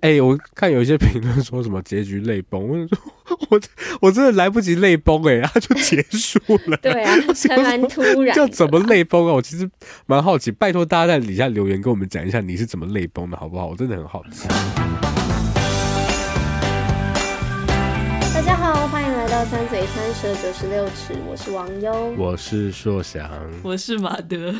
哎、欸，我看有一些评论说什么结局泪崩，我说我我真的来不及泪崩哎，它就结束了。对啊，还蛮突然。叫怎么泪崩啊？我其实蛮好奇，拜托大家在底下留言跟我们讲一下你是怎么泪崩的好不好？我真的很好奇。大家好，欢迎来到三嘴三舌九十六尺，我是王优，我是硕翔，我是马德。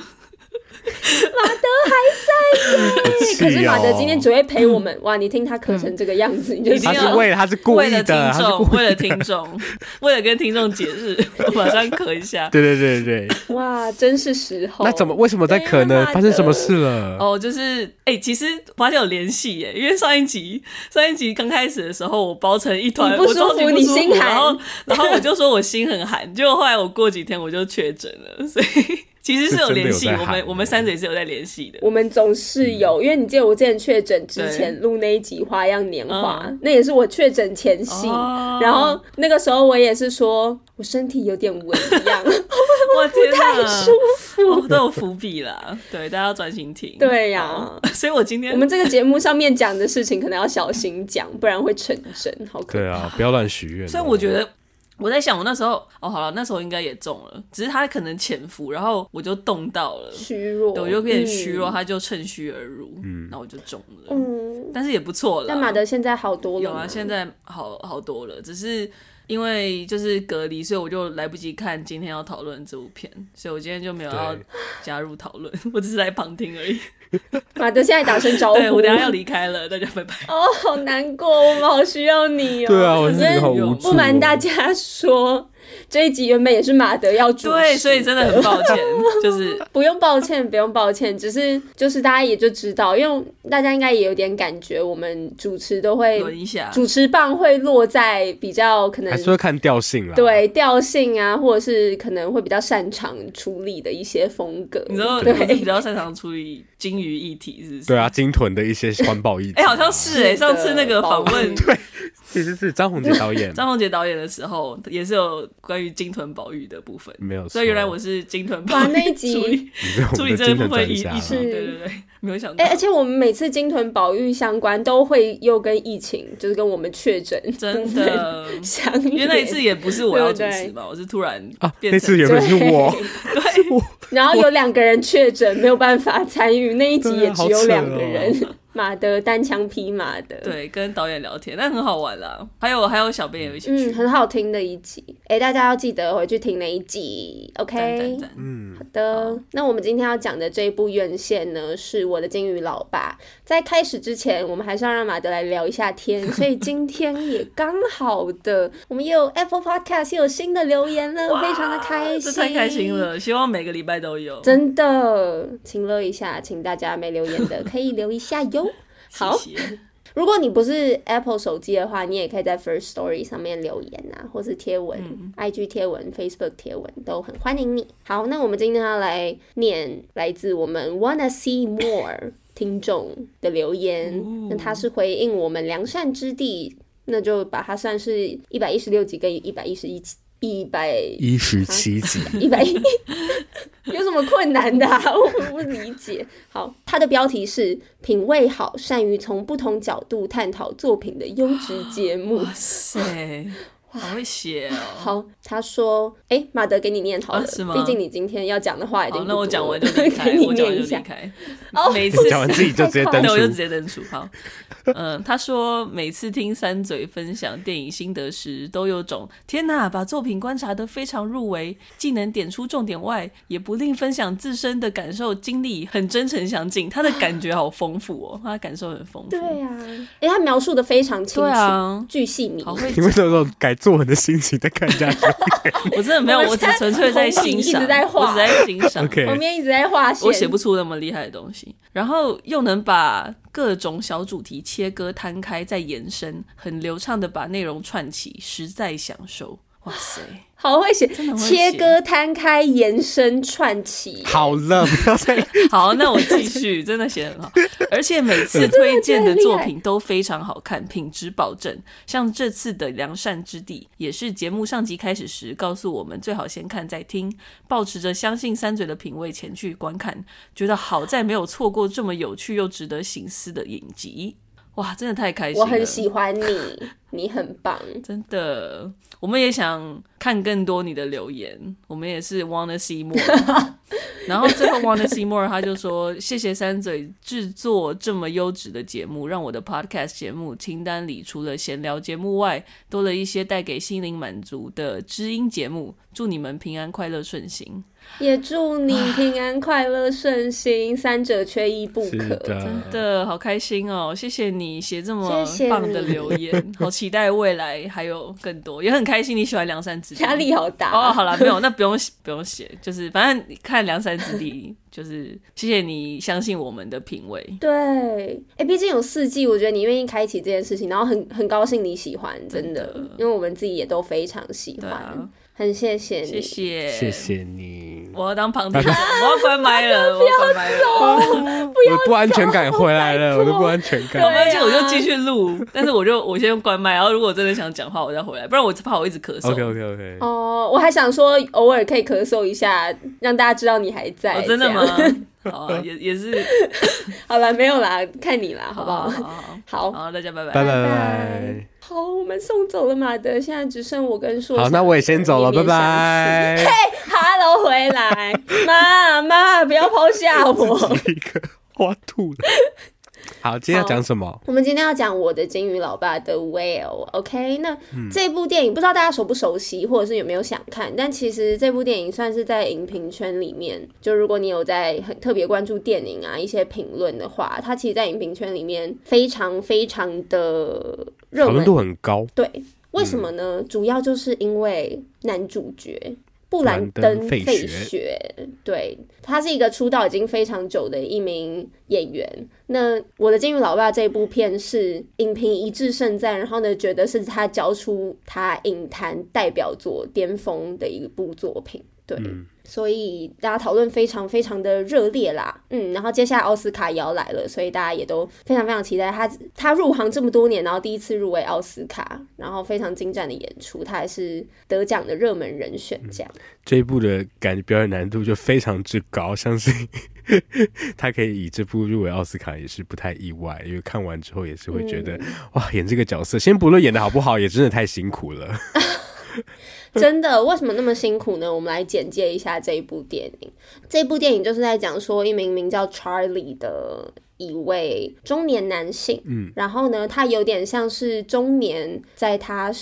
马德还在耶，喔、可是马德今天只会陪我们。哇，你听他咳成这个样子，嗯、你就他是为了他是故意的，听众为了听众，为了跟听众解释，我马上咳一下。对对对对，哇，真是时候。那怎么为什么在咳呢？发生什么事了？哦，就是哎、欸，其实发现有联系耶，因为上一集上一集刚开始的时候，我包成一团，不舒服，你心寒，然后然后我就说我心很寒，结果后来我过几天我就确诊了，所以。其实是有联系，我们我们三嘴是有在联系的。我们总是有，因为你记得我之前确诊之前录那一集《花样年华》，那也是我确诊前夕。然后那个时候我也是说我身体有点微恙，我不太舒服，都有伏笔啦。对，大家要专心听。对呀，所以我今天我们这个节目上面讲的事情，可能要小心讲，不然会成真。好可怕。对啊，不要乱许愿。所以我觉得。我在想，我那时候哦，好了，那时候应该也中了，只是他可能潜伏，然后我就动到了，虚弱，对，我就变虚弱，他就趁虚而入，嗯，那我就中了，嗯，但是也不错了。但马德现在好多了，有啊，现在好好多了，只是因为就是隔离，所以我就来不及看今天要讨论这部片，所以我今天就没有要加入讨论，我只是来旁听而已。马德现在打声招呼，对，我等下要离开了，大家拜拜。哦，好难过，我们好需要你哦。对啊，我真的好无助。不瞒大家说。这一集原本也是马德要主持，对，所以真的很抱歉，就是 不用抱歉，不用抱歉，只是就是大家也就知道，因为大家应该也有点感觉，我们主持都会轮一下，主持棒会落在比较可能还是会看调性啦，对调性啊，或者是可能会比较擅长处理的一些风格，你知道，对，比较擅长处理鲸鱼议题，是不是？对啊，鲸豚的一些环保议题，哎，好像是哎，上次那个访问，对，其实是张宏杰导演，张宏杰导演的时候也是有关于金豚保育的部分，没有，所以原来我是金豚保育那一集处理这部分议题，对对对，没有想到。哎，而且我们每次金豚保育相关都会又跟疫情，就是跟我们确诊真的 相，因为那一次也不是我要主持嘛，我是突然啊，那次也不是我，对，然后有两个人确诊，没有办法参与那一集，也只有两个人。马德单枪匹马的，对，跟导演聊天，那很好玩啦。还有还有小编也一起去，嗯，很好听的一集。哎、欸，大家要记得回去听那一集，OK？嗯，好的。好，那我们今天要讲的这一部院线呢，是我的金鱼老爸。在开始之前，我们还是要让马德来聊一下天，所以今天也刚好的，我们又有 Apple Podcast 又有新的留言了，非常的开心，太开心了。希望每个礼拜都有，真的，请乐一下，请大家没留言的可以留一下哟。好，谢谢，如果你不是 Apple 手机的话，你也可以在 First Story 上面留言啊，或是贴文、嗯、IG 贴文、Facebook 贴文，都很欢迎你。好，那我们今天要来念来自我们 Wanna See More 听众的留言，哦、那他是回应我们良善之地，那就把它算是一百一十六集跟一百一十一集。一百一十七集，一百一，有什么困难的啊？我不理解。好，它的标题是“品味好，善于从不同角度探讨作品的优质节目”。哇塞！好会写哦！好，他说：“哎、欸，马德给你念好了，毕、啊、竟你今天要讲的话已经……那我讲完就离开，我讲完就离开。哦，每次讲完自己就直接 登出，我就直接登出。好，嗯，他说每次听三嘴分享电影心得时，都有种天哪，把作品观察得非常入微，既能点出重点外，也不吝分享自身的感受经历，很真诚详尽。他的感觉好丰富哦，他的感受很丰富。对呀、啊，哎、欸，他描述的非常清楚，啊，巨细靡。好会，因为这种改。”做我的心情在看下去，我真的没有，我只纯粹在欣赏，一直在画，我只在欣赏，旁边一直在画线，我写不出那么厉害的东西，然后又能把各种小主题切割摊开再延伸，很流畅的把内容串起，实在享受。哇塞！好会写，切割、摊开、延伸、串起。好了，不要再 好，那我继续，真的写得很好，而且每次推荐的作品都非常好看，品质保证。像这次的《良善之地》，也是节目上集开始时告诉我们最好先看再听，抱持着相信三嘴的品味前去观看，觉得好在没有错过这么有趣又值得醒思的影集。哇，真的太开心了！我很喜欢你，你很棒，真的。我们也想看更多你的留言，我们也是 wanna see more。然后最后 wanna see more，他就说谢谢三嘴制作这么优质的节目，让我的 podcast 节目清单里除了闲聊节目外，多了一些带给心灵满足的知音节目。祝你们平安快乐顺心。也祝你平安快乐顺心，三者缺一不可。真的好开心哦！谢谢你写这么棒的留言，好期待未来还有更多，也很开心你喜欢梁山之地，压力好大哦。好了，没有，那不用不用写，就是反正看梁山之地，就是谢谢你相信我们的品味。对，哎、欸，毕竟有四季，我觉得你愿意开启这件事情，然后很很高兴你喜欢，真的，真的因为我们自己也都非常喜欢。很谢谢你，谢谢，谢谢你。我要当旁听，我要关麦了，我要关麦了，不要我不安全感回来了，我的不安全感。而且我就继续录，但是我就我先关麦，然后如果真的想讲话，我再回来，不然我怕我一直咳嗽。OK OK OK。哦，我还想说偶尔可以咳嗽一下，让大家知道你还在。真的吗？好，也也是。好了，没有啦，看你啦，好不好？好，好，大家拜拜，拜拜。好，我们送走了马德，现在只剩我跟硕。好，那我也先走了，拜拜。嘿，Hello，回来，妈妈，不要抛下我。一个花兔了。好，今天要讲什么？我们今天要讲我的金鱼老爸的 Whale。OK，那、嗯、这部电影不知道大家熟不熟悉，或者是有没有想看？但其实这部电影算是在影评圈里面，就如果你有在很特别关注电影啊一些评论的话，它其实，在影评圈里面非常非常的热门，讨论度很高。对，为什么呢？嗯、主要就是因为男主角。布兰登·费雪，对，他是一个出道已经非常久的一名演员。那我的监狱老爸这部片是影评一致盛赞，然后呢，觉得是他交出他影坛代表作巅峰的一部作品。对。嗯所以大家讨论非常非常的热烈啦，嗯，然后接下来奥斯卡也要来了，所以大家也都非常非常期待他。他入行这么多年，然后第一次入围奥斯卡，然后非常精湛的演出，他还是得奖的热门人选。这样、嗯、这一部的感觉表演难度就非常之高，相信 他可以以这部入围奥斯卡也是不太意外，因为看完之后也是会觉得、嗯、哇，演这个角色，先不论演的好不好，也真的太辛苦了。真的，为什么那么辛苦呢？我们来简介一下这一部电影。这部电影就是在讲说一名名叫 Charlie 的一位中年男性，嗯，然后呢，他有点像是中年，在他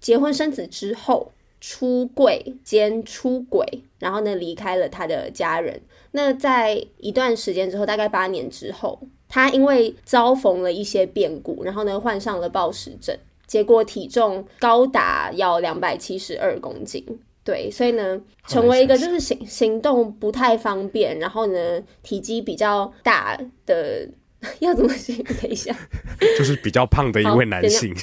结婚生子之后出柜兼出轨，然后呢离开了他的家人。那在一段时间之后，大概八年之后，他因为遭逢了一些变故，然后呢患上了暴食症。结果体重高达要两百七十二公斤，对，所以呢，成为一个就是行行动不太方便，然后呢，体积比较大的，要怎么形容？等一下，就是比较胖的一位男性，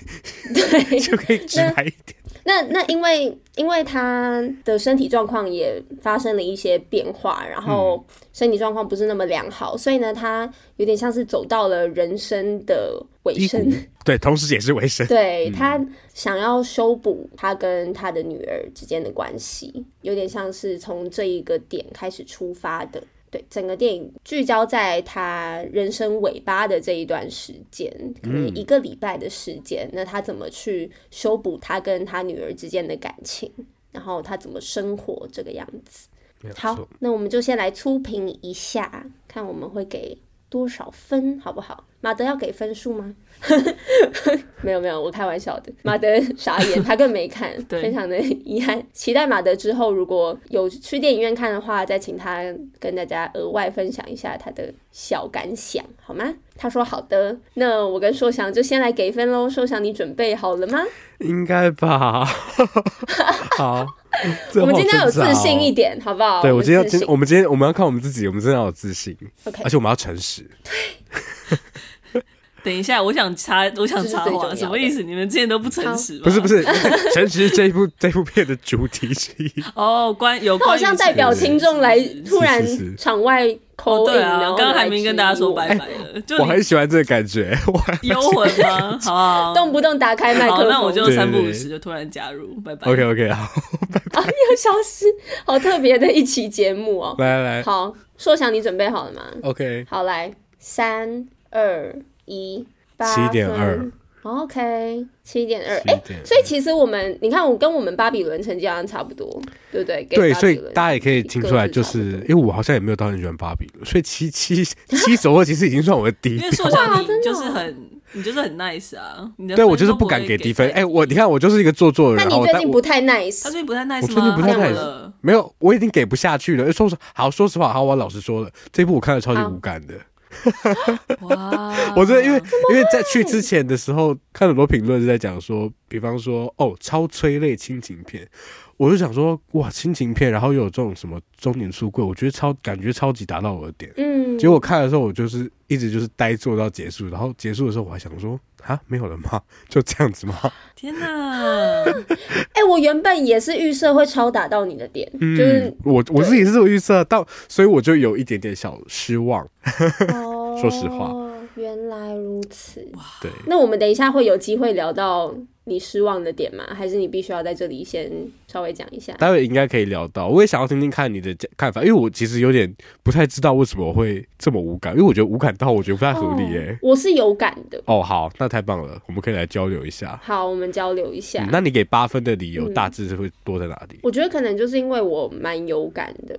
对，就可以直白一点。那那因为因为他的身体状况也发生了一些变化，然后身体状况不是那么良好，所以呢，他有点像是走到了人生的尾声。对，同时也是尾声。对，他想要修补他跟他的女儿之间的关系，有点像是从这一个点开始出发的。对，整个电影聚焦在他人生尾巴的这一段时间，可能一个礼拜的时间。嗯、那他怎么去修补他跟他女儿之间的感情？然后他怎么生活这个样子？好，那我们就先来初评一下，看我们会给多少分，好不好？马德要给分数吗？没有没有，我开玩笑的。马德傻眼，他更没看，非常的遗憾。期待马德之后如果有去电影院看的话，再请他跟大家额外分享一下他的小感想，好吗？他说好的。那我跟硕翔就先来给分喽。硕翔，你准备好了吗？应该吧。好，我们今天有自信一点，好不好？对，我今天要，今我们今天我们要看我们自己，我们真的要有自信。OK，而且我们要诚实。对。等一下，我想插，我想插话，什么意思？你们之前都不诚实吗？不是不是，诚实是这一部这部片的主题之一。哦，关有关，好像代表听众来突然场外对啊，刚刚还没跟大家说拜拜了。就我很喜欢这个感觉，幽魂吗？好，动不动打开麦克风，那我就三不五时就突然加入，拜拜。OK OK，好，拜拜。啊，你有消失，好特别的一期节目哦。来来来，好，硕翔，你准备好了吗？OK，好，来，三二一八。七点二。OK，七点二。哎，所以其实我们，你看，我跟我们巴比伦成绩好像差不多，对不对？对，所以大家也可以听出来，就是因为我好像也没有到很喜欢巴比伦，所以七七七首歌 其实已经算我的低。因为说像你就是很，你就是很 nice 啊。对，我就是不敢给低分。哎，我你看，我就是一个做作的人。那你最近不太 nice？他最近不太 nice 吗？我最近不太 nice。没有，我已经给不下去了。说实好，说实话，好，我老实说了，这部我看了超级无感的。哇！我觉得，因为因为在去之前的时候，看很多评论是在讲说，比方说，哦，超催泪亲情片，我就想说，哇，亲情片，然后又有这种什么中年出柜，我觉得超感觉超级达到我的点。嗯，结果看的时候，我就是一直就是呆坐到结束，然后结束的时候，我还想说，啊，没有了吗？就这样子吗？天哪！哎、欸，我原本也是预设会超打到你的点，嗯、就是我我自己是这么预设到，所以我就有一点点小失望。哦、说实话，原来如此。对，那我们等一下会有机会聊到。你失望的点吗？还是你必须要在这里先稍微讲一下？待会应该可以聊到。我也想要听听看你的看法，因为我其实有点不太知道为什么我会这么无感，因为我觉得无感到我觉得不太合理耶、欸哦。我是有感的。哦，好，那太棒了，我们可以来交流一下。好，我们交流一下。嗯、那你给八分的理由大致是会多在哪里？嗯、我觉得可能就是因为我蛮有感的，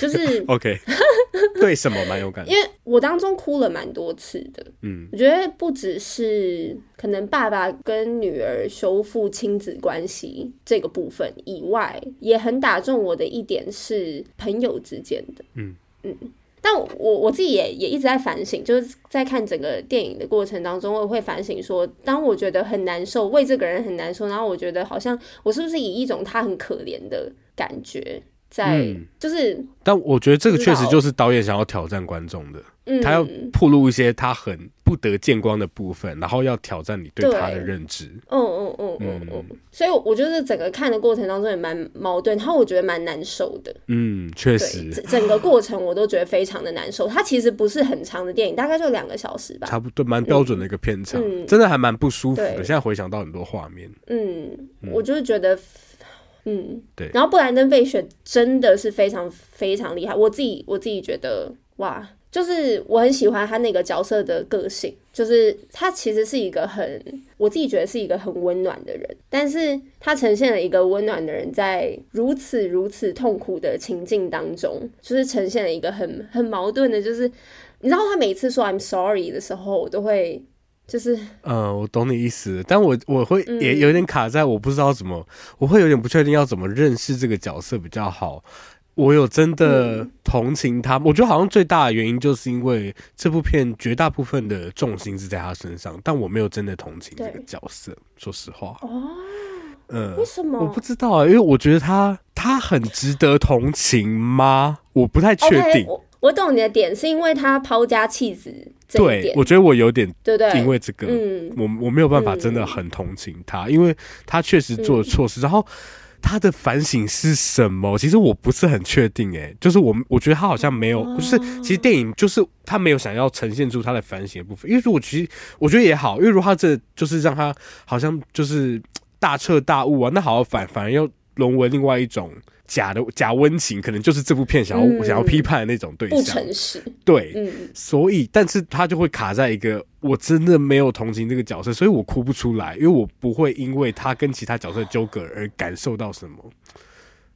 就是 OK。对什么蛮有感？因为我当中哭了蛮多次的。嗯，我觉得不只是可能爸爸跟女儿。修复亲子关系这个部分以外，也很打中我的一点是朋友之间的，嗯嗯。但我我自己也也一直在反省，就是在看整个电影的过程当中，我会反省说，当我觉得很难受，为这个人很难受，然后我觉得好像我是不是以一种他很可怜的感觉在，嗯、就是。但我觉得这个确实就是导演想要挑战观众的。嗯他要铺露一些他很不得见光的部分，然后要挑战你对他的认知。嗯嗯嗯嗯嗯。所以我觉得整个看的过程当中也蛮矛盾，然后我觉得蛮难受的。嗯，确实。整个过程我都觉得非常的难受。它其实不是很长的电影，大概就两个小时吧。差不多，蛮标准的一个片长，真的还蛮不舒服的。现在回想到很多画面，嗯，我就是觉得，嗯，对。然后布兰登·费雪真的是非常非常厉害，我自己我自己觉得哇。就是我很喜欢他那个角色的个性，就是他其实是一个很，我自己觉得是一个很温暖的人，但是他呈现了一个温暖的人在如此如此痛苦的情境当中，就是呈现了一个很很矛盾的，就是你知道他每次说 I'm sorry 的时候，我都会就是，嗯，我懂你意思，但我我会也有点卡在我不知道怎么，嗯、我会有点不确定要怎么认识这个角色比较好。我有真的同情他，嗯、我觉得好像最大的原因就是因为这部片绝大部分的重心是在他身上，但我没有真的同情这个角色。说实话，哦，嗯，为什么？我不知道啊，因为我觉得他他很值得同情吗？我不太确定。Okay, 我我懂你的点，是因为他抛家弃子这一点。对，我觉得我有点对对，因为这个，嗯，我我没有办法真的很同情他，嗯、因为他确实做了错事，嗯、然后。他的反省是什么？其实我不是很确定，哎，就是我我觉得他好像没有，就是其实电影就是他没有想要呈现出他的反省的部分，因为如果其实我觉得也好，因为如果他这就是让他好像就是大彻大悟啊，那好反反而又沦为另外一种。假的假温情，可能就是这部片想要、嗯、想要批判的那种对象，不诚实。对，嗯、所以，但是他就会卡在一个我真的没有同情这个角色，所以我哭不出来，因为我不会因为他跟其他角色纠葛而感受到什么。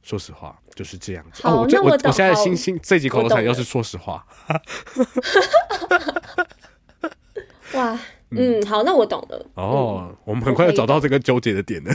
说实话，就是这样子。好，哦、我那我我，我现在心心这集口头禅要是说实话。哇。嗯，好，那我懂了。哦，嗯、我们很快就找到这个纠结的点了。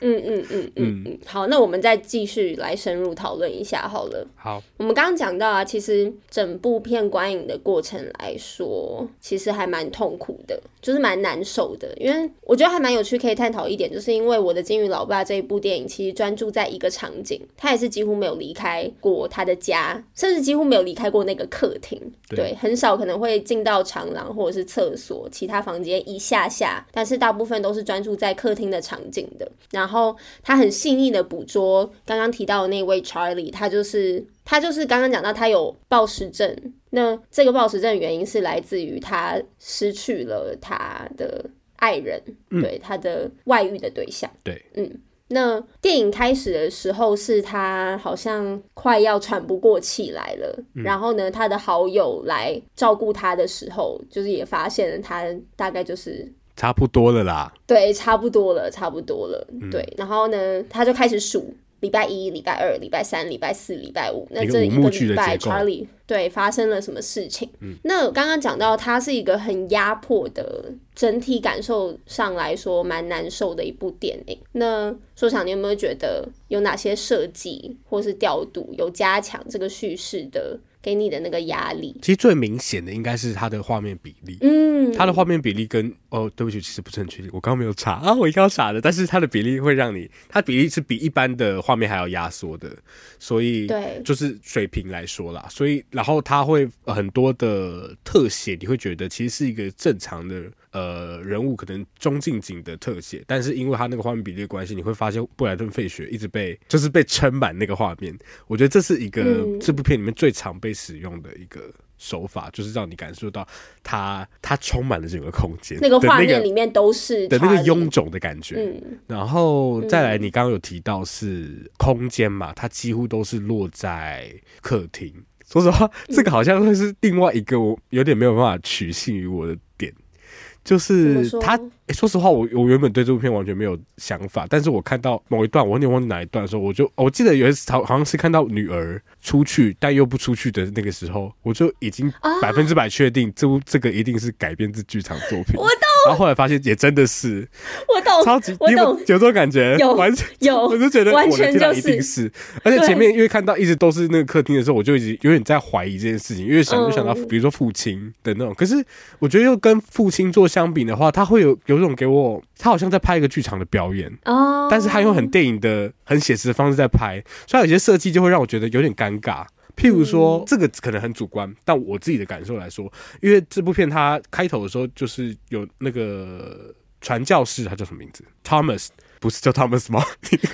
嗯嗯嗯嗯嗯，好，那我们再继续来深入讨论一下好了。好，我们刚刚讲到啊，其实整部片观影的过程来说，其实还蛮痛苦的，就是蛮难受的。因为我觉得还蛮有趣，可以探讨一点，就是因为我的金鱼老爸这一部电影，其实专注在一个场景，他也是几乎没有离开过他的家，甚至几乎没有离开过那个客厅。对，对，很少可能会进到长廊或者是厕所，其他房。房间一下下，但是大部分都是专注在客厅的场景的。然后他很细腻的捕捉刚刚提到的那位 Charlie，他就是他就是刚刚讲到他有暴食症。那这个暴食症的原因是来自于他失去了他的爱人，嗯、对他的外遇的对象。对，嗯。那电影开始的时候是他好像快要喘不过气来了，嗯、然后呢，他的好友来照顾他的时候，就是也发现了他大概就是差不多了啦。对，差不多了，差不多了。嗯、对，然后呢，他就开始数。礼拜一、礼拜二、礼拜三、礼拜四、礼拜五，那这一个礼拜，Charlie 对发生了什么事情？嗯、那刚刚讲到，它是一个很压迫的，整体感受上来说蛮难受的一部电影。那说想你有没有觉得有哪些设计或是调度有加强这个叙事的？给你的那个压力，其实最明显的应该是它的画面比例。嗯，它的画面比例跟哦，对不起，其实不是很确定，我刚刚没有查啊，我应该要查的。但是它的比例会让你，它比例是比一般的画面还要压缩的，所以对，就是水平来说啦。所以然后它会很多的特写，你会觉得其实是一个正常的。呃，人物可能中近景的特写，但是因为他那个画面比例的关系，你会发现布莱顿·费雪一直被就是被撑满那个画面。我觉得这是一个、嗯、这部片里面最常被使用的一个手法，就是让你感受到它它充满了整个空间，那个画面里面都是的那个臃肿的感觉。嗯、然后再来，你刚刚有提到是空间嘛，它几乎都是落在客厅。说实话，这个好像会是另外一个我有点没有办法取信于我的点。就是他，欸，说实话，我我原本对这部片完全没有想法，但是我看到某一段，我有点忘记哪一段的时候，我就我记得有一次好好像是看到女儿出去但又不出去的那个时候，我就已经百分之百确定这部这个一定是改编自剧场作品。我懂。然后后来发现也真的是，我懂，超级，我懂，有这种感觉，有完全有，我就觉得完全就是一定是，而且前面因为看到一直都是那个客厅的时候，我就已经有点在怀疑这件事情，因为想就想到比如说父亲的那种，可是我觉得又跟父亲做相比。的话，他会有有种给我，他好像在拍一个剧场的表演，oh. 但是他用很电影的、很写实的方式在拍，所以有些设计就会让我觉得有点尴尬。譬如说，嗯、这个可能很主观，但我自己的感受来说，因为这部片它开头的时候就是有那个传教士，他叫什么名字？Thomas，不是叫 Thomas 吗？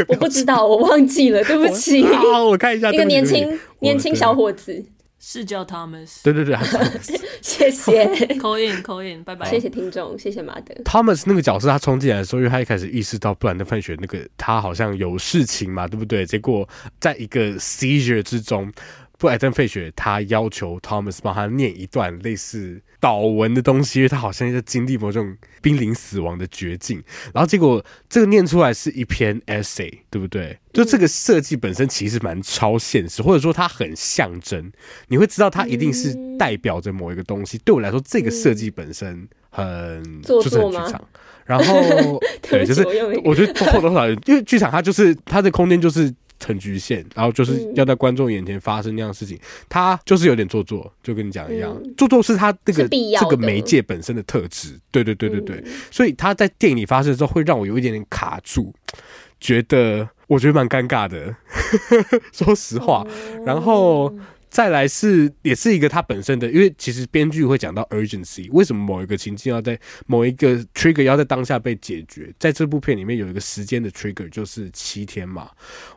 我不知道，我忘记了，对不起。好，我看一下，一个年轻年轻小伙子。是叫 Thomas，对对对，谢谢，call in call in，拜拜，谢谢听众，谢谢马德。Thomas 那个角色他冲进来的时候，因为他一开始意识到布兰登·范雪那个他好像有事情嘛，对不对？结果在一个 seizure 之中。布莱登·费雪他要求 Thomas 帮他念一段类似祷文的东西，因为他好像在经历某种濒临死亡的绝境。然后结果这个念出来是一篇 essay，对不对？就这个设计本身其实蛮超现实，或者说它很象征。你会知道它一定是代表着某一个东西。对我来说，这个设计本身很就是很剧场。然后 对，就是我觉得多多少少，因为剧场它就是它的空间就是。很局限，然后就是要在观众眼前发生那样的事情，他、嗯、就是有点做作，就跟你讲一样，嗯、做作是他那个这个媒介本身的特质，对对对对对，嗯、所以他在电影里发生的时候，会让我有一点点卡住，觉得我觉得蛮尴尬的，说实话，嗯、然后。再来是也是一个它本身的，因为其实编剧会讲到 urgency，为什么某一个情境要在某一个 trigger 要在当下被解决？在这部片里面有一个时间的 trigger，就是七天嘛。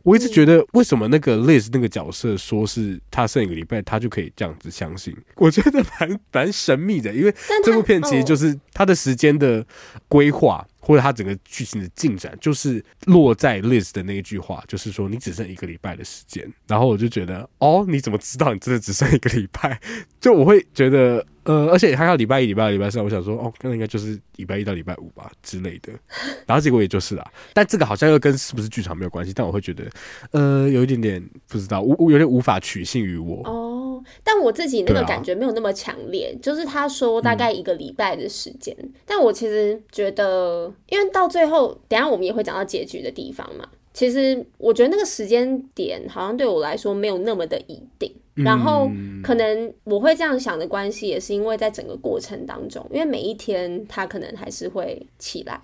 我一直觉得为什么那个 Liz 那个角色说是他剩一个礼拜，他就可以这样子相信？我觉得蛮蛮神秘的，因为这部片其实就是他的时间的规划。或者他整个剧情的进展，就是落在 Liz 的那一句话，就是说你只剩一个礼拜的时间。然后我就觉得，哦，你怎么知道你真的只剩一个礼拜？就我会觉得。呃，而且还要礼拜一、礼拜二、礼拜三，我想说，哦，那应该就是礼拜一到礼拜五吧之类的。然后结果也就是啦，但这个好像又跟是不是剧场没有关系。但我会觉得，呃，有一点点不知道，无有点无法取信于我。哦，但我自己那个感觉没有那么强烈。啊、就是他说大概一个礼拜的时间，嗯、但我其实觉得，因为到最后，等下我们也会讲到结局的地方嘛。其实我觉得那个时间点好像对我来说没有那么的一定。然后可能我会这样想的关系，也是因为在整个过程当中，因为每一天他可能还是会起来，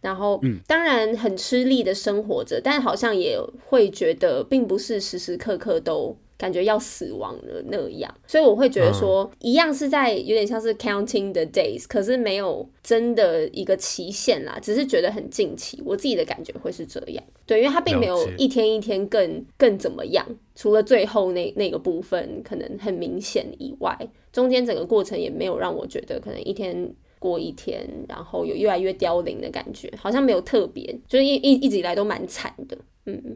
然后当然很吃力的生活着，但好像也会觉得并不是时时刻刻都。感觉要死亡了那样，所以我会觉得说，一样是在有点像是 counting the days，可是没有真的一个期限啦，只是觉得很近期。我自己的感觉会是这样，对，因为它并没有一天一天更更怎么样，除了最后那那个部分可能很明显以外，中间整个过程也没有让我觉得可能一天过一天，然后有越来越凋零的感觉，好像没有特别，就是一一一直以来都蛮惨的。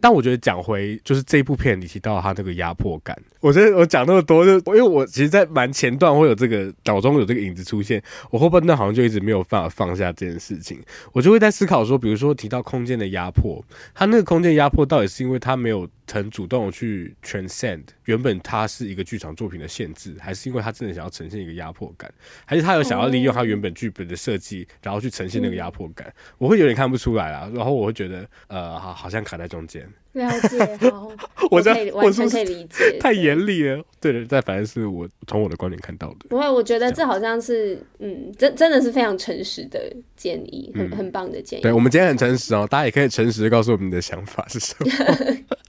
但我觉得讲回就是这一部片，你提到他那个压迫感，我觉得我讲那么多，就因为我其实，在蛮前段会有这个脑中有这个影子出现，我后半段好像就一直没有办法放下这件事情，我就会在思考说，比如说提到空间的压迫，他那个空间压迫到底是因为他没有很主动去 transcend 原本他是一个剧场作品的限制，还是因为他真的想要呈现一个压迫感，还是他有想要利用他原本剧本的设计，然后去呈现那个压迫感？我会有点看不出来啊，然后我会觉得呃，好，好像卡在。中间了解，好，我可以完全可以理解，太严厉了。对的，但反正是我从我的观点看到的。不会，我觉得这好像是，嗯，真真的是非常诚实的建议，很很棒的建议。对，我们今天很诚实哦，大家也可以诚实的告诉我们你的想法是什么。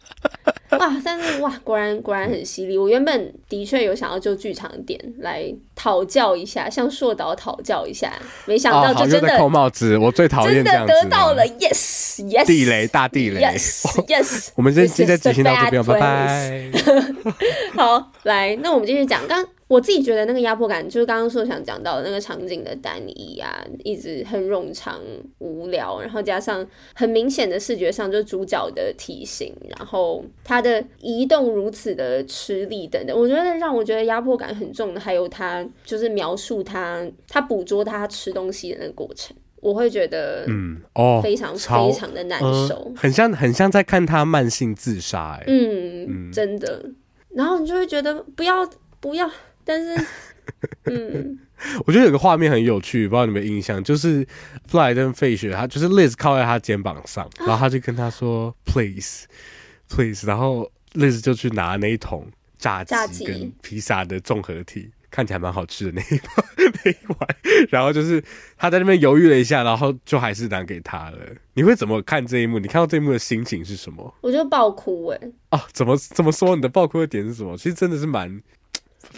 哇！但是哇，果然果然很犀利。我原本的确有想要就剧场点来讨教一下，向硕导讨教一下，没想到 就真的扣帽子。我最讨厌这样子，得到了，yes yes，地雷大地雷，yes yes。我们今天这集到这边，拜拜。好，来，那我们继续讲刚。我自己觉得那个压迫感，就是刚刚说想讲到的那个场景的单一啊，一直很冗长无聊，然后加上很明显的视觉上就是主角的体型，然后他的移动如此的吃力等等，我觉得让我觉得压迫感很重的，还有他就是描述他他捕捉他吃东西的那个过程，我会觉得嗯哦非常非常的难受，呃、很像很像在看他慢性自杀哎、嗯真的，然后你就会觉得不要不要。但是，嗯，我觉得有个画面很有趣，不知道你们印象，就是布莱登费雪，他就是 Liz 靠在他肩膀上，然后他就跟他说 “Please，Please”，然后 Liz 就去拿那一桶炸鸡跟披萨的综合体，看起来蛮好吃的那一那一碗，然后就是他在那边犹豫了一下，然后就还是拿给他了。你会怎么看这一幕？你看到这一幕的心情是什么？我就爆哭哎！啊，怎么怎么说？你的爆哭的点是什么？其实真的是蛮。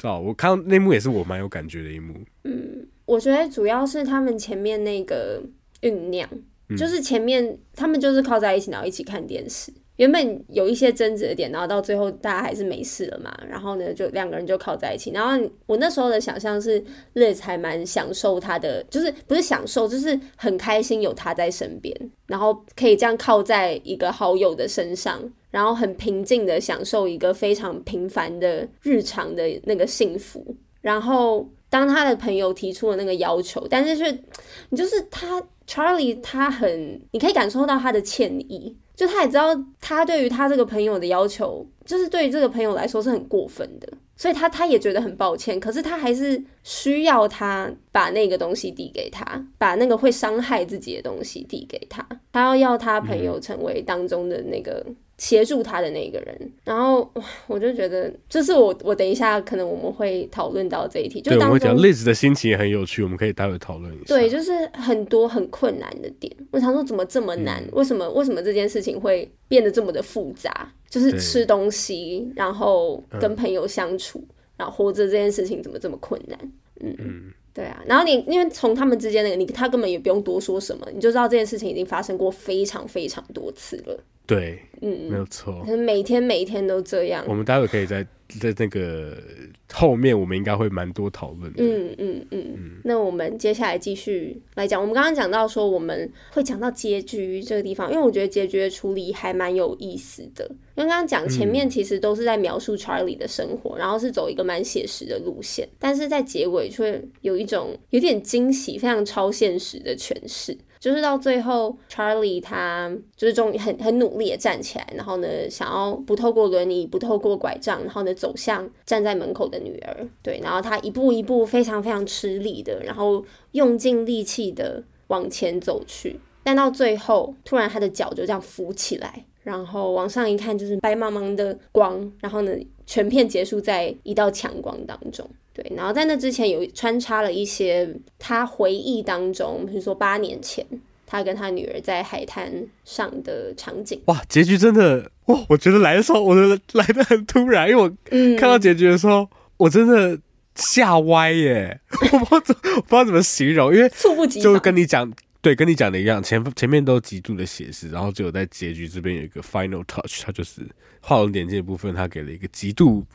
哦，我看到那幕也是我蛮有感觉的一幕。嗯，我觉得主要是他们前面那个酝酿，嗯、就是前面他们就是靠在一起，然后一起看电视。原本有一些争执的点，然后到最后大家还是没事了嘛。然后呢，就两个人就靠在一起。然后我那时候的想象是，Liz 还蛮享受他的，就是不是享受，就是很开心有他在身边，然后可以这样靠在一个好友的身上，然后很平静的享受一个非常平凡的日常的那个幸福。然后当他的朋友提出了那个要求，但是是，你就是他 Charlie，他很，你可以感受到他的歉意。就他也知道，他对于他这个朋友的要求，就是对于这个朋友来说是很过分的，所以他他也觉得很抱歉，可是他还是需要他把那个东西递给他，把那个会伤害自己的东西递给他，他要要他朋友成为当中的那个。协助他的那个人，然后我就觉得，就是我我等一下可能我们会讨论到这一题，就当我会讲 Liz 的心情也很有趣，我们可以待会讨论一下。对，就是很多很困难的点，我想说怎么这么难？嗯、为什么为什么这件事情会变得这么的复杂？就是吃东西，然后跟朋友相处，嗯、然后活着这件事情怎么这么困难？嗯嗯，对啊。然后你因为从他们之间那个，你他根本也不用多说什么，你就知道这件事情已经发生过非常非常多次了。对，嗯，没有错。可能每天每一天都这样。我们待会可以在在那个后面，我们应该会蛮多讨论的。嗯嗯嗯。嗯，那我们接下来继续来讲。我们刚刚讲到说，我们会讲到结局这个地方，因为我觉得结局的处理还蛮有意思的。因为刚刚讲前面其实都是在描述 Charlie 的生活，嗯、然后是走一个蛮写实的路线，但是在结尾却有一种有点惊喜、非常超现实的诠释。就是到最后，Charlie 他就是终于很很努力的站起来，然后呢，想要不透过轮椅，不透过拐杖，然后呢，走向站在门口的女儿。对，然后他一步一步非常非常吃力的，然后用尽力气的往前走去。但到最后，突然他的脚就这样浮起来，然后往上一看，就是白茫茫的光，然后呢，全片结束在一道强光当中。对，然后在那之前有穿插了一些他回忆当中，比如说八年前他跟他女儿在海滩上的场景。哇，结局真的哇！我觉得来的时候，我觉得来的很突然，因为我看到结局的时候，嗯、我真的吓歪耶！我不知道不知道怎么形容，因为猝不及防，就跟你讲，对，跟你讲的一样，前前面都极度的写实，然后只有在结局这边有一个 final touch，它就是画龙点睛的部分，它给了一个极度。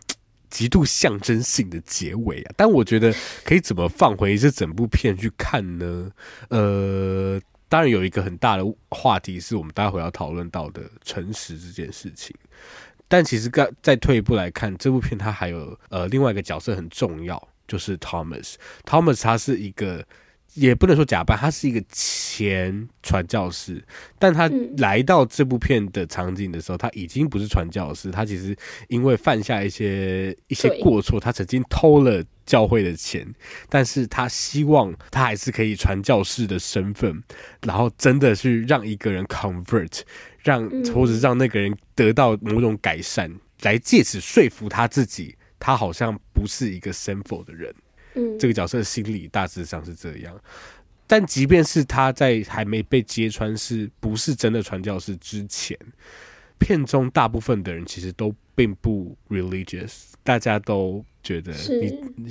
极度象征性的结尾啊。但我觉得可以怎么放回这整部片去看呢？呃，当然有一个很大的话题是我们待会要讨论到的诚实这件事情。但其实再再退一步来看，这部片它还有呃另外一个角色很重要，就是 Thomas。Thomas 他是一个。也不能说假扮，他是一个前传教士，但他来到这部片的场景的时候，他已经不是传教士，他其实因为犯下一些一些过错，他曾经偷了教会的钱，但是他希望他还是可以传教士的身份，然后真的去让一个人 convert，让或者让那个人得到某种改善，来借此说服他自己，他好像不是一个 sinful 的人。这个角色的心理大致上是这样，但即便是他在还没被揭穿是不是真的传教士之前，片中大部分的人其实都并不 religious，大家都觉得你。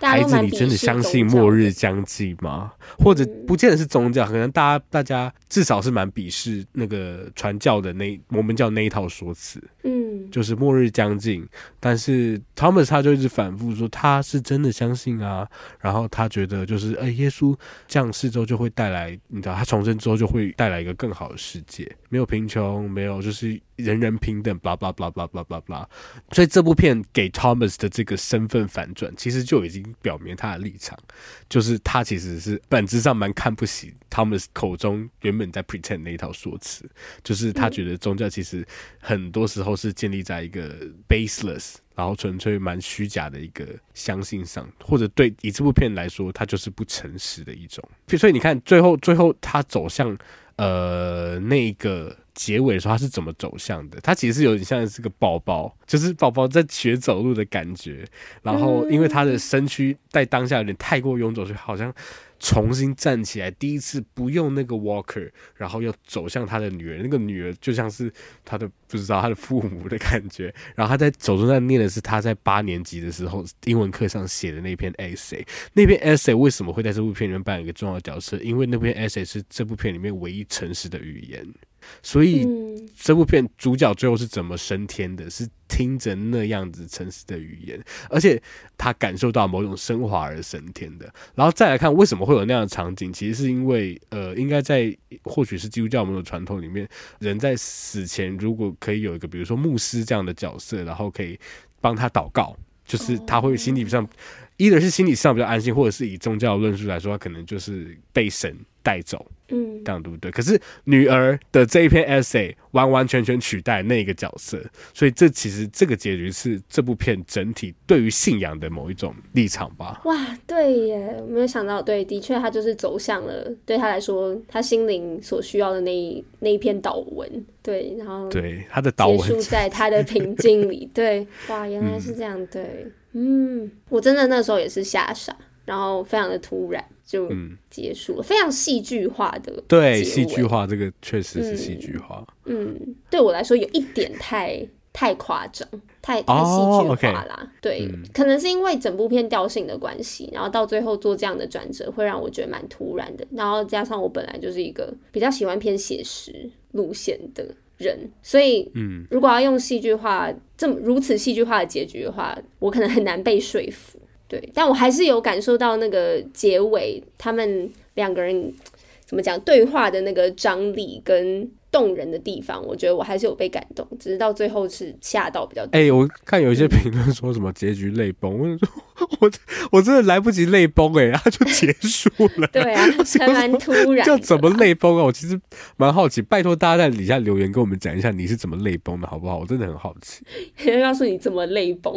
孩子，你真的相信末日将近吗？或者不见得是宗教，可能大家大家至少是蛮鄙视那个传教的那我们叫那一套说辞。嗯，就是末日将近，但是 Thomas 他就一直反复说他是真的相信啊，然后他觉得就是哎，耶稣降世之后就会带来，你知道他重生之后就会带来一个更好的世界，没有贫穷，没有就是人人平等，blah blah blah blah blah blah blah。所以这部片给 Thomas 的这个身份反转，其实就已经表明他的立场，就是他其实是本质上蛮看不起 Thomas 口中原本在 pretend 那一套说辞，就是他觉得宗教其实很多时候是建立在一个 baseless，然后纯粹蛮虚假的一个相信上，或者对以这部片来说，他就是不诚实的一种。所以你看，最后最后他走向呃那个。结尾的时候，他是怎么走向的？他其实是有点像是个宝宝，就是宝宝在学走路的感觉。然后，因为他的身躯在当下有点太过臃肿，所以好像重新站起来，第一次不用那个 walker，然后又走向他的女儿。那个女儿就像是他的不知道他的父母的感觉。然后他在走中间念的是他在八年级的时候英文课上写的那篇 essay。那篇 essay 为什么会在这部片里面扮演一个重要角色？因为那篇 essay 是这部片里面唯一诚实的语言。所以这部片主角最后是怎么升天的？是听着那样子诚实的语言，而且他感受到某种升华而升天的。然后再来看为什么会有那样的场景，其实是因为呃，应该在或许是基督教某种传统里面，人在死前如果可以有一个比如说牧师这样的角色，然后可以帮他祷告，就是他会心理上，一个是心理上比较安心，或者是以宗教论述来说，他可能就是被神带走。嗯，这样对不对？可是女儿的这一篇 essay 完完全全取代那个角色，所以这其实这个结局是这部片整体对于信仰的某一种立场吧？哇，对耶，我没有想到，对，的确他就是走向了对他来说他心灵所需要的那一那一篇祷文，对，然后对他的祷文结束在他的平静里，对，哇，原来是这样，对，嗯，我真的那时候也是吓傻，然后非常的突然。就结束了，嗯、非常戏剧化的。对，戏剧化这个确实是戏剧化嗯。嗯，对我来说有一点太太夸张，太太戏剧化啦。对，嗯、可能是因为整部片调性的关系，然后到最后做这样的转折，会让我觉得蛮突然的。然后加上我本来就是一个比较喜欢偏写实路线的人，所以嗯，如果要用戏剧化这么如此戏剧化的结局的话，我可能很难被说服。对，但我还是有感受到那个结尾，他们两个人怎么讲对话的那个张力跟动人的地方，我觉得我还是有被感动，只是到最后是吓到比较多。哎、欸，我看有一些评论说什么结局泪崩，我说我我真的来不及泪崩哎，然后就结束了。对啊，还蛮突然。就怎么泪崩啊？我其实蛮好奇，拜托大家在底下留言跟我们讲一下你是怎么泪崩的好不好？我真的很好奇。告诉你怎么泪崩。